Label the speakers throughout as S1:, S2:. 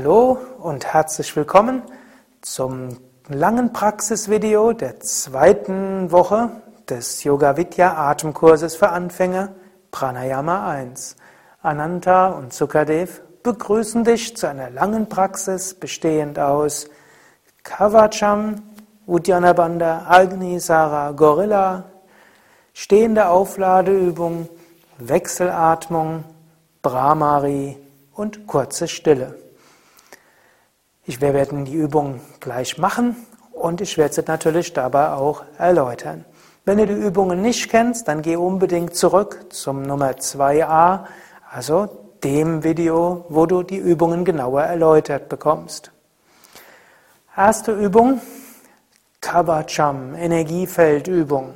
S1: Hallo und herzlich willkommen zum langen Praxisvideo der zweiten Woche des Yoga Vidya Atemkurses für Anfänger Pranayama 1. Ananta und Sukadev begrüßen dich zu einer langen Praxis bestehend aus Kavacham, Uddiyana Bandha, Agni Sara, Gorilla, stehende Aufladeübung, Wechselatmung, Brahmari und kurze Stille. Ich werde die Übung gleich machen und ich werde sie natürlich dabei auch erläutern. Wenn du die Übungen nicht kennst, dann geh unbedingt zurück zum Nummer 2a, also dem Video, wo du die Übungen genauer erläutert bekommst. Erste Übung, Kabacham, Energiefeldübung.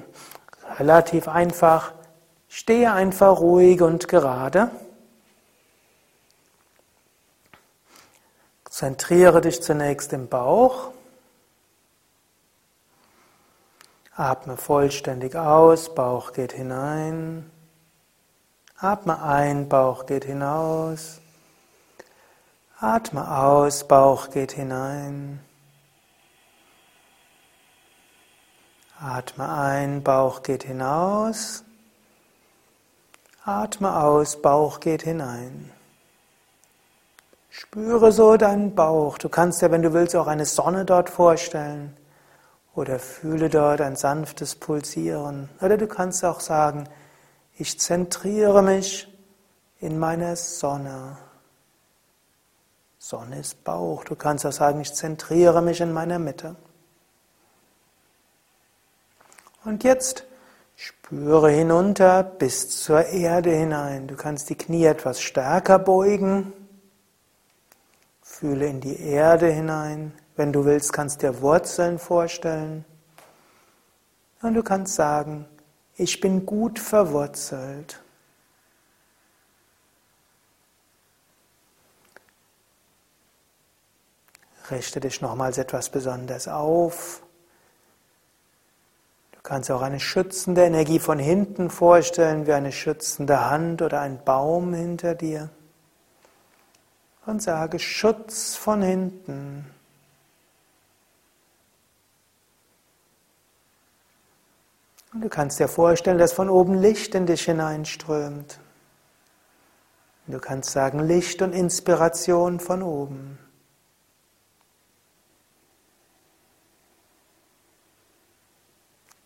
S1: Relativ einfach. Stehe einfach ruhig und gerade. Zentriere dich zunächst im Bauch. Atme vollständig aus, Bauch geht hinein. Atme ein, Bauch geht hinaus. Atme aus, Bauch geht hinein. Atme ein, Bauch geht hinaus. Atme aus, Bauch geht hinein. Spüre so deinen Bauch. Du kannst dir, wenn du willst, auch eine Sonne dort vorstellen. Oder fühle dort ein sanftes Pulsieren. Oder du kannst auch sagen, ich zentriere mich in meiner Sonne. Sonne ist Bauch. Du kannst auch sagen, ich zentriere mich in meiner Mitte. Und jetzt spüre hinunter bis zur Erde hinein. Du kannst die Knie etwas stärker beugen. Fühle in die Erde hinein. Wenn du willst, kannst dir Wurzeln vorstellen. Und du kannst sagen, ich bin gut verwurzelt. Richte dich nochmals etwas besonders auf. Du kannst auch eine schützende Energie von hinten vorstellen, wie eine schützende Hand oder ein Baum hinter dir und sage Schutz von hinten. Und du kannst dir vorstellen, dass von oben Licht in dich hineinströmt. Du kannst sagen Licht und Inspiration von oben.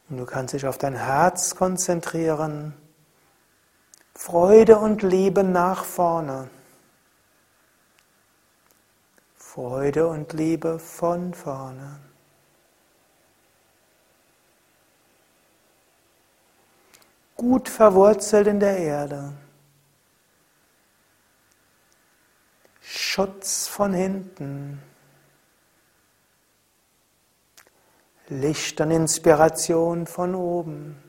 S1: Und du kannst dich auf dein Herz konzentrieren. Freude und Liebe nach vorne. Freude und Liebe von vorne. Gut verwurzelt in der Erde. Schutz von hinten. Licht und Inspiration von oben.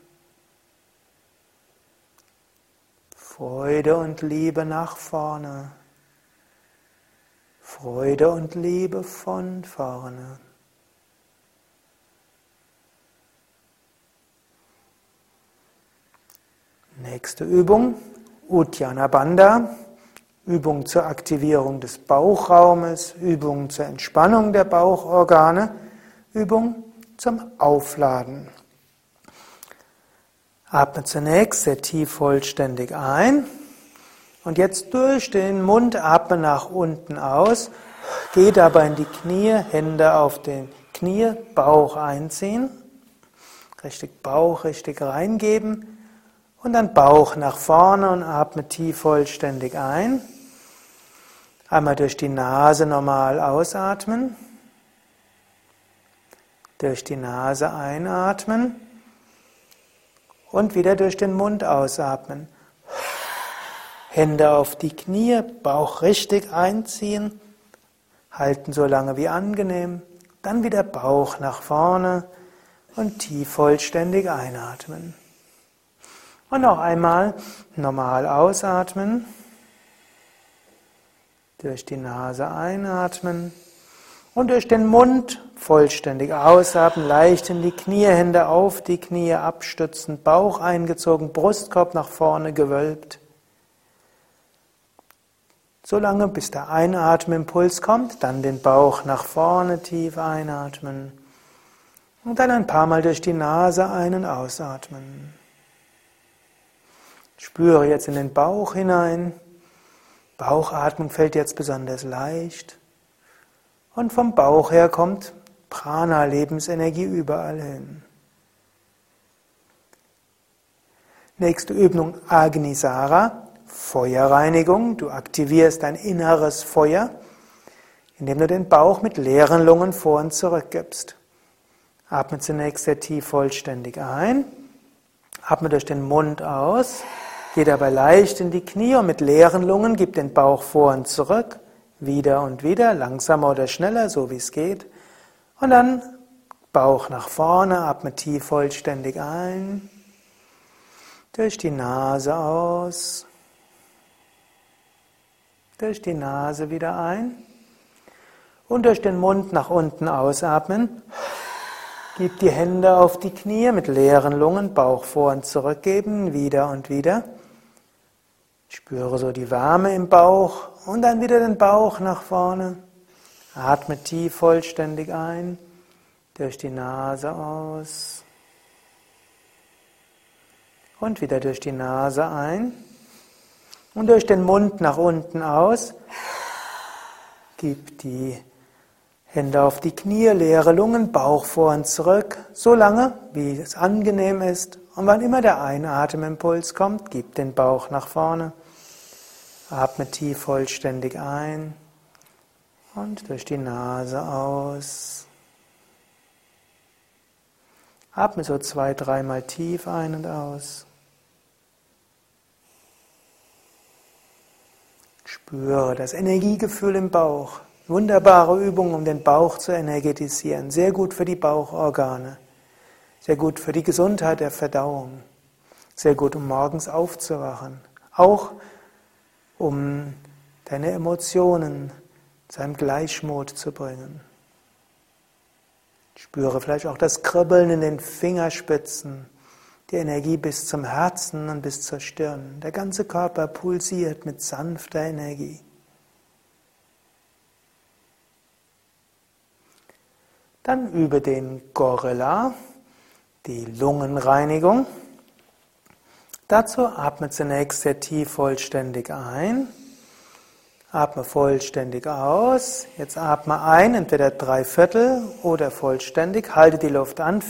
S1: Freude und Liebe nach vorne. Freude und Liebe von vorne. Nächste Übung, Uddiyana Bandha. Übung zur Aktivierung des Bauchraumes, Übung zur Entspannung der Bauchorgane, Übung zum Aufladen. Atme zunächst sehr tief vollständig ein. Und jetzt durch den Mund atme nach unten aus. Geh dabei in die Knie, Hände auf den Knie, Bauch einziehen. Richtig Bauch richtig reingeben. Und dann Bauch nach vorne und atme tief vollständig ein. Einmal durch die Nase normal ausatmen. Durch die Nase einatmen. Und wieder durch den Mund ausatmen. Hände auf die Knie, Bauch richtig einziehen, halten so lange wie angenehm, dann wieder Bauch nach vorne und tief vollständig einatmen. Und noch einmal normal ausatmen, durch die Nase einatmen und durch den Mund vollständig ausatmen, leicht in die Knie, Hände auf die Knie abstützen, Bauch eingezogen, Brustkorb nach vorne gewölbt. Solange bis der Einatmimpuls kommt, dann den Bauch nach vorne tief einatmen und dann ein paar Mal durch die Nase ein- und ausatmen. Spüre jetzt in den Bauch hinein. Bauchatmung fällt jetzt besonders leicht. Und vom Bauch her kommt Prana, Lebensenergie überall hin. Nächste Übung Agnisara. Feuerreinigung. Du aktivierst dein inneres Feuer, indem du den Bauch mit leeren Lungen vor und zurück gibst. Atme zunächst sehr tief vollständig ein. Atme durch den Mund aus. Geh dabei leicht in die Knie und mit leeren Lungen gib den Bauch vor und zurück. Wieder und wieder, langsamer oder schneller, so wie es geht. Und dann Bauch nach vorne, atme tief vollständig ein. Durch die Nase aus durch die Nase wieder ein und durch den Mund nach unten ausatmen. Gib die Hände auf die Knie mit leeren Lungen, Bauch vor und zurückgeben, wieder und wieder. Spüre so die Wärme im Bauch und dann wieder den Bauch nach vorne. Atme tief vollständig ein, durch die Nase aus und wieder durch die Nase ein und durch den Mund nach unten aus. Gib die Hände auf die Knie, leere Lungen, Bauch vor und zurück, so lange, wie es angenehm ist. Und wann immer der Einatemimpuls kommt, gib den Bauch nach vorne. Atme tief vollständig ein und durch die Nase aus. Atme so zwei, dreimal tief ein und aus. Spüre das Energiegefühl im Bauch. Wunderbare Übung, um den Bauch zu energetisieren. Sehr gut für die Bauchorgane. Sehr gut für die Gesundheit der Verdauung. Sehr gut, um morgens aufzuwachen. Auch um deine Emotionen zu einem Gleichmut zu bringen. Spüre vielleicht auch das Kribbeln in den Fingerspitzen die Energie bis zum Herzen und bis zur Stirn. Der ganze Körper pulsiert mit sanfter Energie. Dann übe den Gorilla, die Lungenreinigung. Dazu atme zunächst sehr tief vollständig ein. Atme vollständig aus. Jetzt atme ein, entweder drei Viertel oder vollständig. Halte die Luft an.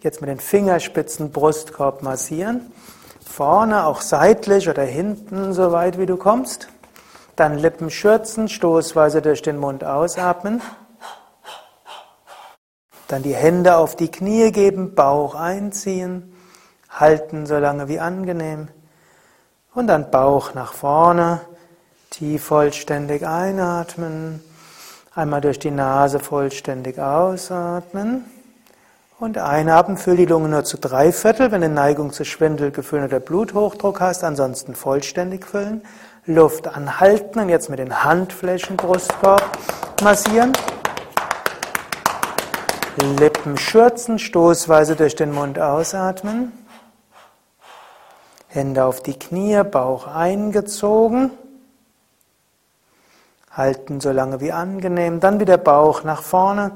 S1: Jetzt mit den Fingerspitzen Brustkorb massieren. Vorne, auch seitlich oder hinten, so weit wie du kommst. Dann Lippen schürzen, stoßweise durch den Mund ausatmen. Dann die Hände auf die Knie geben, Bauch einziehen. Halten so lange wie angenehm. Und dann Bauch nach vorne. Tief vollständig einatmen, einmal durch die Nase vollständig ausatmen und einatmen. Füll die Lunge nur zu drei Viertel, wenn du Neigung zu Schwindelgefühlen oder Bluthochdruck hast, ansonsten vollständig füllen. Luft anhalten und jetzt mit den Handflächen Brustkorb massieren. Lippen schürzen, stoßweise durch den Mund ausatmen. Hände auf die Knie, Bauch eingezogen. Halten so lange wie angenehm. Dann wieder Bauch nach vorne.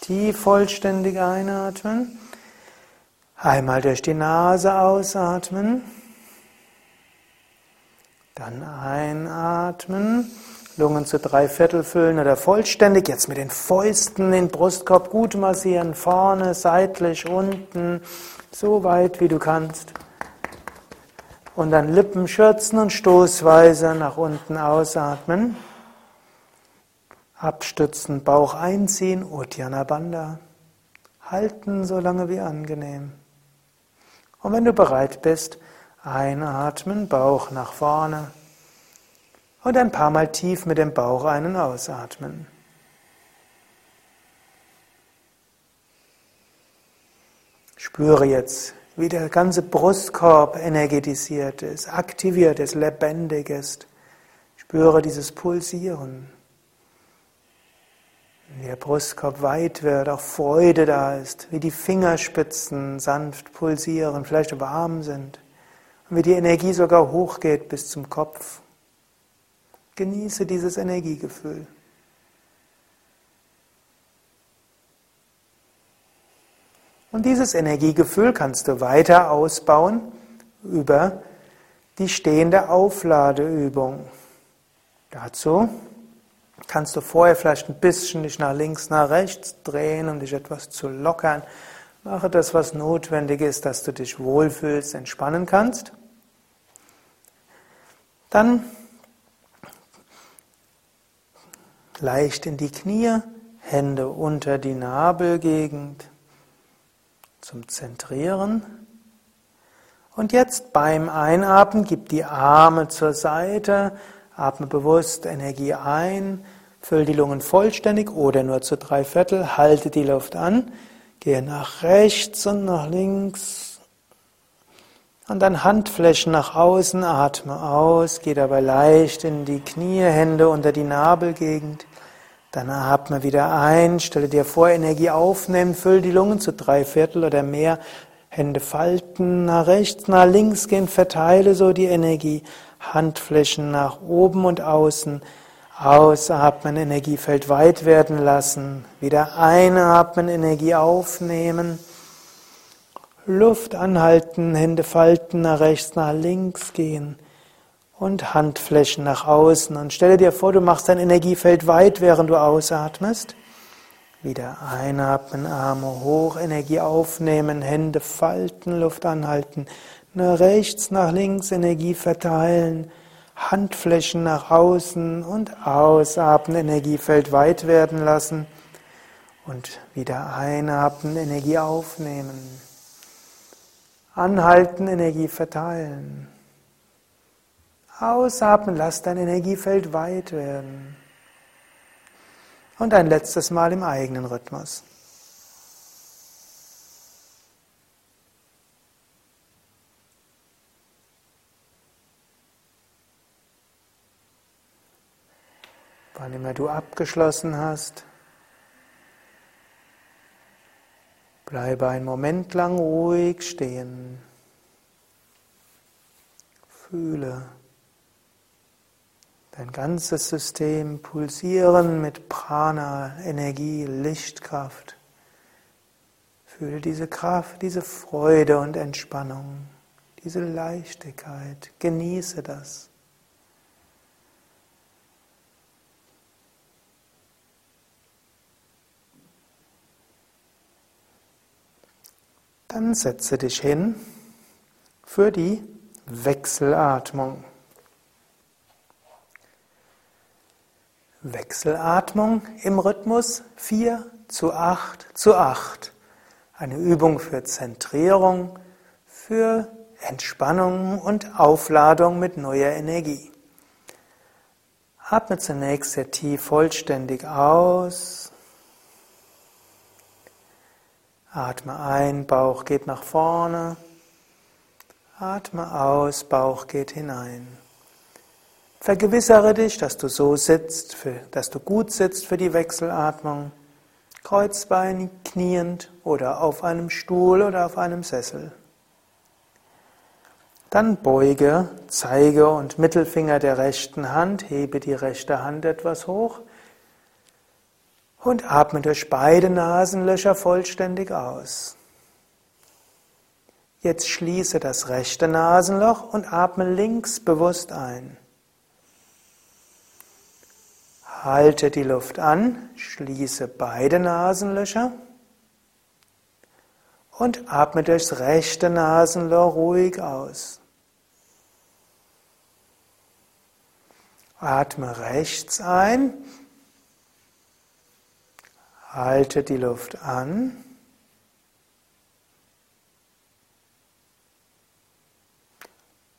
S1: Tief vollständig einatmen. Einmal durch die Nase ausatmen. Dann einatmen. Lungen zu drei Viertel füllen oder vollständig. Jetzt mit den Fäusten den Brustkorb gut massieren. Vorne, seitlich, unten. So weit wie du kannst. Und dann Lippen schürzen und stoßweise nach unten ausatmen. Abstützen, Bauch einziehen, Uddiyana Bandha. Halten so lange wie angenehm. Und wenn du bereit bist, einatmen, Bauch nach vorne. Und ein paar Mal tief mit dem Bauch ein- und ausatmen. Spüre jetzt, wie der ganze Brustkorb energetisiert ist, aktiviert ist, lebendig ist. Spüre dieses Pulsieren wie der Brustkorb weit wird, auch Freude da ist, wie die Fingerspitzen sanft pulsieren, vielleicht warm sind und wie die Energie sogar hochgeht bis zum Kopf. Genieße dieses Energiegefühl. Und dieses Energiegefühl kannst du weiter ausbauen über die stehende Aufladeübung. Dazu kannst du vorher vielleicht ein bisschen dich nach links, nach rechts drehen, um dich etwas zu lockern. Mache das, was notwendig ist, dass du dich wohlfühlst, entspannen kannst. Dann leicht in die Knie, Hände unter die Nabelgegend zum Zentrieren. Und jetzt beim Einatmen gib die Arme zur Seite, atme bewusst Energie ein, füll die Lungen vollständig oder nur zu drei Viertel, halte die Luft an, gehe nach rechts und nach links und dann Handflächen nach außen, atme aus, geh dabei leicht in die Knie, Hände unter die Nabelgegend. Dann atme wieder ein, stelle dir vor, Energie aufnehmen, füll die Lungen zu drei Viertel oder mehr, Hände falten, nach rechts, nach links gehen, verteile so die Energie, Handflächen nach oben und außen, ausatmen, Energiefeld weit werden lassen, wieder einatmen, Energie aufnehmen, Luft anhalten, Hände falten, nach rechts, nach links gehen und Handflächen nach außen. Und stelle dir vor, du machst dein Energiefeld weit, während du ausatmest. Wieder einatmen, Arme hoch, Energie aufnehmen, Hände falten, Luft anhalten. Nach rechts, nach links Energie verteilen, Handflächen nach außen und ausatmen, Energiefeld weit werden lassen. Und wieder einatmen, Energie aufnehmen. Anhalten, Energie verteilen. Ausatmen, lass dein Energiefeld weit werden. Und ein letztes Mal im eigenen Rhythmus. Immer du abgeschlossen hast, bleibe einen Moment lang ruhig stehen. Fühle dein ganzes System pulsieren mit Prana, Energie, Lichtkraft. Fühle diese Kraft, diese Freude und Entspannung, diese Leichtigkeit. Genieße das. Dann setze dich hin für die Wechselatmung. Wechselatmung im Rhythmus 4 zu 8 zu 8. Eine Übung für Zentrierung, für Entspannung und Aufladung mit neuer Energie. Atme zunächst sehr tief vollständig aus. Atme ein, Bauch geht nach vorne. Atme aus, Bauch geht hinein. Vergewissere dich, dass du so sitzt, dass du gut sitzt für die Wechselatmung, Kreuzbein kniend oder auf einem Stuhl oder auf einem Sessel. Dann beuge Zeige und Mittelfinger der rechten Hand, hebe die rechte Hand etwas hoch und atme durch beide Nasenlöcher vollständig aus. Jetzt schließe das rechte Nasenloch und atme links bewusst ein. Halte die Luft an, schließe beide Nasenlöcher und atme durchs rechte Nasenloch ruhig aus. Atme rechts ein, halte die Luft an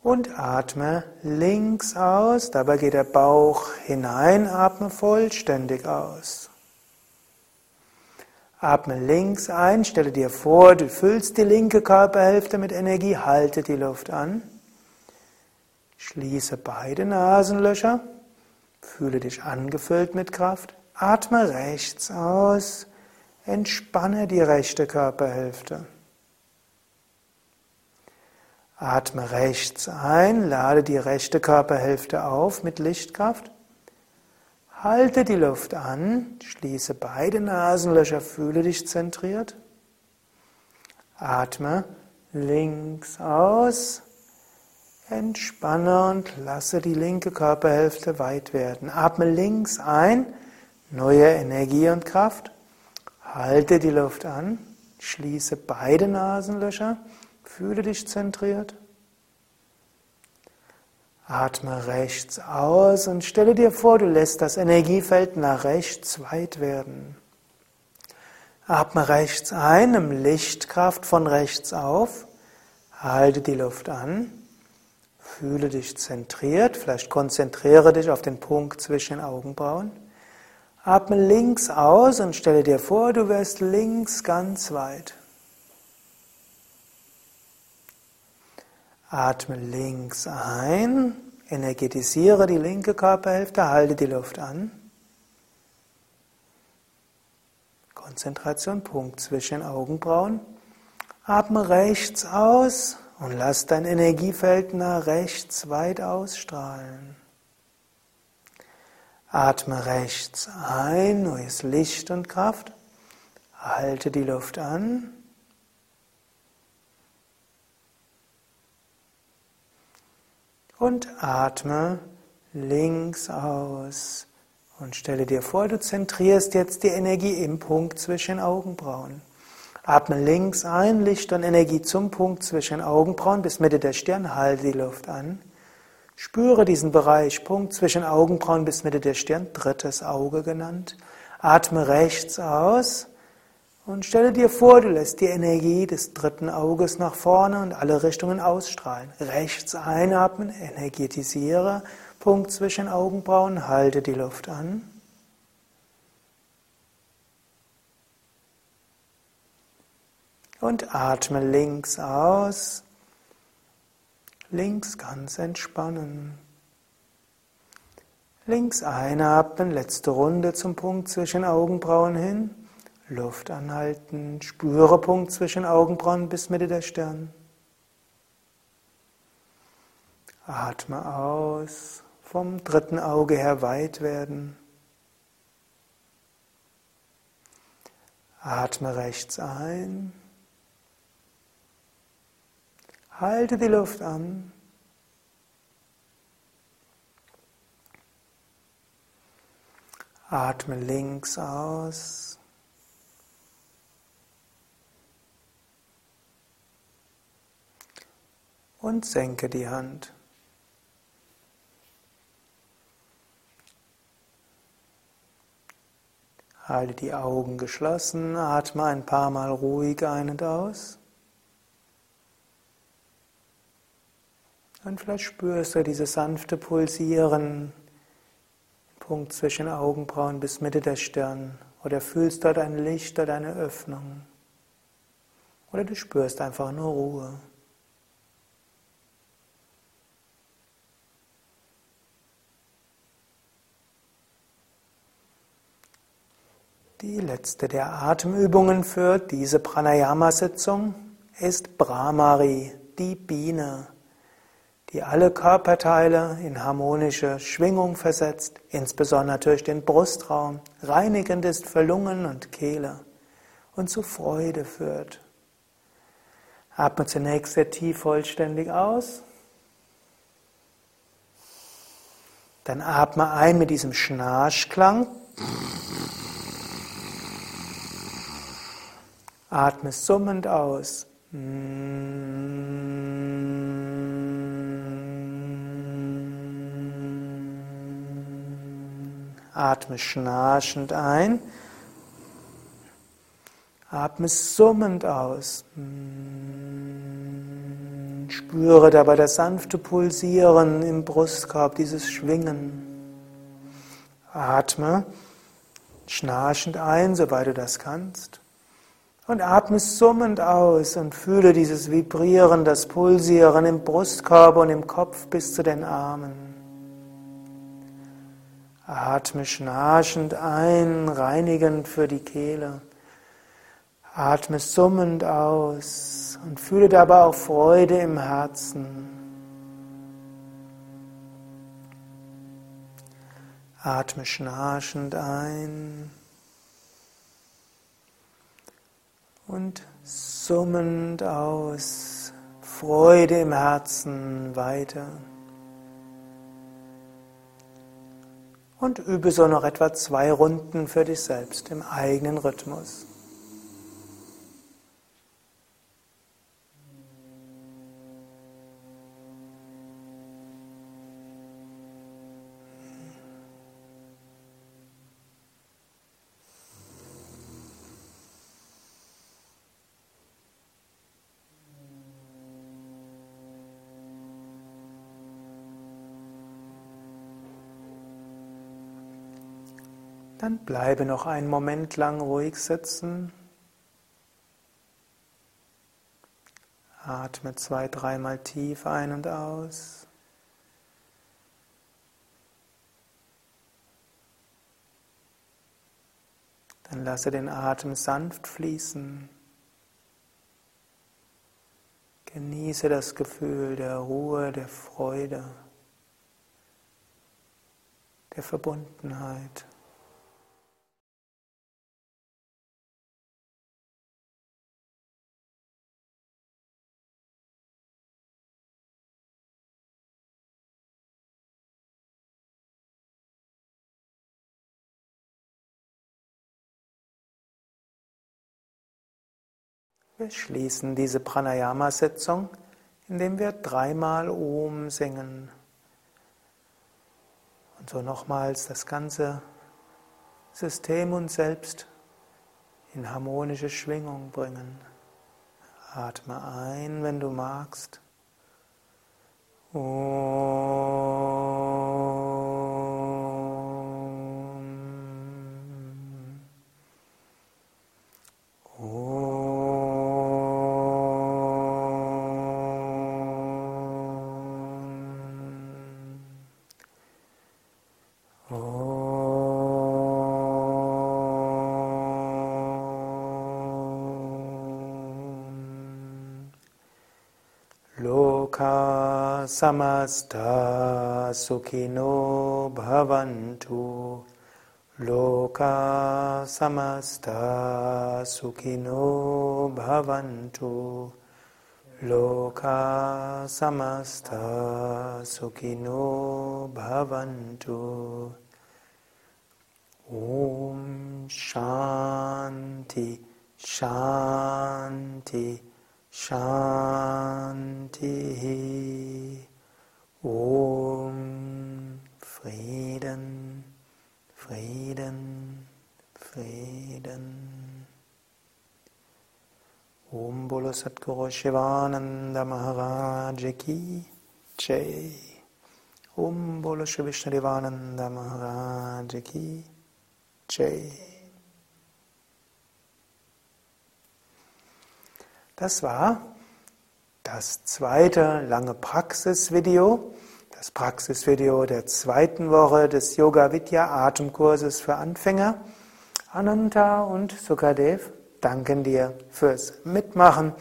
S1: und atme links aus. Dabei geht der Bauch hinein, atme vollständig aus. Atme links ein, stelle dir vor, du füllst die linke Körperhälfte mit Energie, halte die Luft an. Schließe beide Nasenlöcher, fühle dich angefüllt mit Kraft. Atme rechts aus, entspanne die rechte Körperhälfte. Atme rechts ein, lade die rechte Körperhälfte auf mit Lichtkraft. Halte die Luft an, schließe beide Nasenlöcher, fühle dich zentriert. Atme links aus, entspanne und lasse die linke Körperhälfte weit werden. Atme links ein, neue Energie und Kraft. Halte die Luft an, schließe beide Nasenlöcher, fühle dich zentriert. Atme rechts aus und stelle dir vor, du lässt das Energiefeld nach rechts weit werden. Atme rechts ein, nimm Lichtkraft von rechts auf, halte die Luft an, fühle dich zentriert, vielleicht konzentriere dich auf den Punkt zwischen den Augenbrauen. Atme links aus und stelle dir vor, du wirst links ganz weit. Atme links ein, energetisiere die linke Körperhälfte, halte die Luft an. Konzentration, Punkt zwischen den Augenbrauen. Atme rechts aus und lass dein Energiefeld nach rechts weit ausstrahlen. Atme rechts ein, neues Licht und Kraft. Halte die Luft an. und atme links aus. Und stelle dir vor, du zentrierst jetzt die Energie im Punkt zwischen Augenbrauen. Atme links ein, Licht und Energie zum Punkt zwischen Augenbrauen bis Mitte der Stirn, halte die Luft an. Spüre diesen Bereich, Punkt zwischen Augenbrauen bis Mitte der Stirn, drittes Auge genannt. Atme rechts aus und stelle dir vor, du lässt die Energie des dritten Auges nach vorne und alle Richtungen ausstrahlen. Rechts einatmen, energetisiere, Punkt zwischen Augenbrauen, halte die Luft an. Und atme links aus, links ganz entspannen. Links einatmen, letzte Runde zum Punkt zwischen Augenbrauen hin. Luft anhalten, spüre Punkt zwischen Augenbrauen bis Mitte der Stirn. Atme aus, vom dritten Auge her weit werden. Atme rechts ein. Halte die Luft an. Atme links aus. und senke die Hand. Halte die Augen geschlossen, atme ein paar Mal ruhig ein und aus. Und vielleicht spürst du dieses sanfte Pulsieren, Punkt zwischen Augenbrauen bis Mitte der Stirn. Oder fühlst dort ein Licht oder eine Öffnung. Oder du spürst einfach nur Ruhe. Die letzte der Atemübungen für diese Pranayama-Sitzung ist Brahmari, die Biene, die alle Körperteile in harmonische Schwingung versetzt, insbesondere durch den Brustraum, reinigend ist für Lungen und Kehle und zu Freude führt. Atme zunächst sehr tief vollständig aus. Dann atme ein mit diesem Schnarchklang. Atme summend aus. Atme schnarchend ein. Atme summend aus. Spüre dabei das sanfte Pulsieren im Brustkorb, dieses Schwingen. Atme schnarchend ein, soweit du das kannst. Und atme summend aus und fühle dieses Vibrieren, das Pulsieren im Brustkorb und im Kopf bis zu den Armen. Atme schnarchend ein, reinigend für die Kehle. Atme summend aus und fühle dabei auch Freude im Herzen. Atme schnarchend ein und summend aus, Freude im Herzen weiter. Und übe so noch etwa zwei Runden für dich selbst im eigenen Rhythmus. Dann bleibe noch einen Moment lang ruhig sitzen. Atme zwei, dreimal tief ein und aus. Dann lasse den Atem sanft fließen. Genieße das Gefühl der Ruhe, der Freude, der Verbundenheit. Wir schließen diese Pranayama-Sitzung, indem wir dreimal Om singen. Und so nochmals das ganze System und Selbst in harmonische Schwingung bringen. Atme ein, wenn du magst. Loka samasta sukhino bhavantu Loka samasta sukhino bhavantu Loka samasta sukhino bhavantu Om Shanti Shanti Shanti Om Frieden, Frieden, Frieden. Om Bolo Satguru Shivananda Maharaj Ki Jai. Om Bolo Shri Vishnadevananda Maharaj Ki Jai. Das war das zweite lange Praxisvideo, das Praxisvideo der zweiten Woche des Yoga Vidya Atemkurses für Anfänger. Ananta und Sukadev danken dir fürs Mitmachen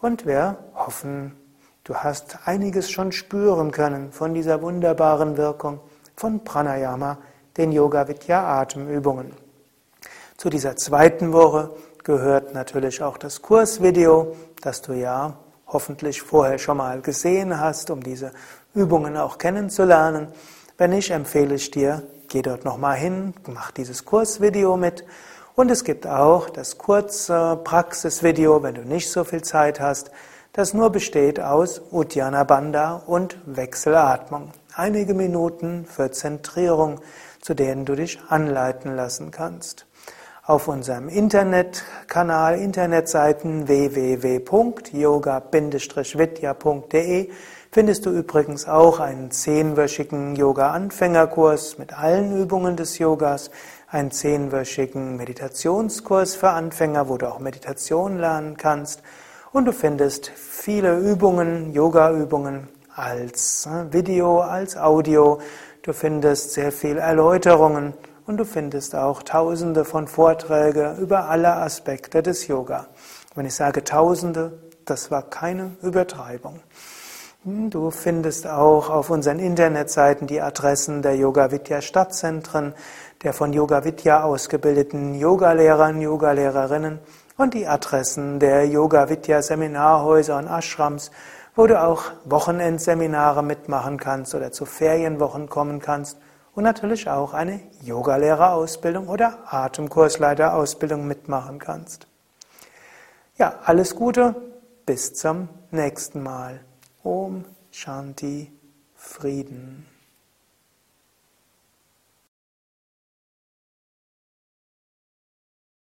S1: und wir hoffen, du hast einiges schon spüren können von dieser wunderbaren Wirkung von Pranayama, den Yoga Vidya Atemübungen. Zu dieser zweiten Woche gehört natürlich auch das Kursvideo, das du ja hoffentlich vorher schon mal gesehen hast, um diese Übungen auch kennenzulernen. Wenn nicht, empfehle ich dir, geh dort nochmal hin, mach dieses Kursvideo mit. Und es gibt auch das kurze Praxisvideo, wenn du nicht so viel Zeit hast, das nur besteht aus Uddiyana Bandha und Wechselatmung. Einige Minuten für Zentrierung, zu denen du dich anleiten lassen kannst. Auf unserem Internetkanal, Internetseiten www.yoga-vidya.de findest du übrigens auch einen zehnwöchigen Yoga-Anfängerkurs mit allen Übungen des Yogas, einen zehnwöchigen Meditationskurs für Anfänger, wo du auch Meditation lernen kannst. Und du findest viele Übungen, Yoga-Übungen als äh, Video, als Audio. Du findest sehr viel Erläuterungen und du findest auch tausende von Vorträgen über alle Aspekte des Yoga. Wenn ich sage tausende, das war keine Übertreibung. Du findest auch auf unseren Internetseiten die Adressen der Yoga Vidya Stadtzentren, der von Yoga Vidya ausgebildeten Yogalehrern, Yogalehrerinnen und die Adressen der Yoga Vidya Seminarhäuser und Ashrams, wo du auch Wochenendseminare mitmachen kannst oder zu Ferienwochen kommen kannst und natürlich auch eine Yogalehrerausbildung oder Atemkursleiterausbildung mitmachen kannst. Ja, alles Gute, bis zum nächsten Mal. Om Shanti Frieden.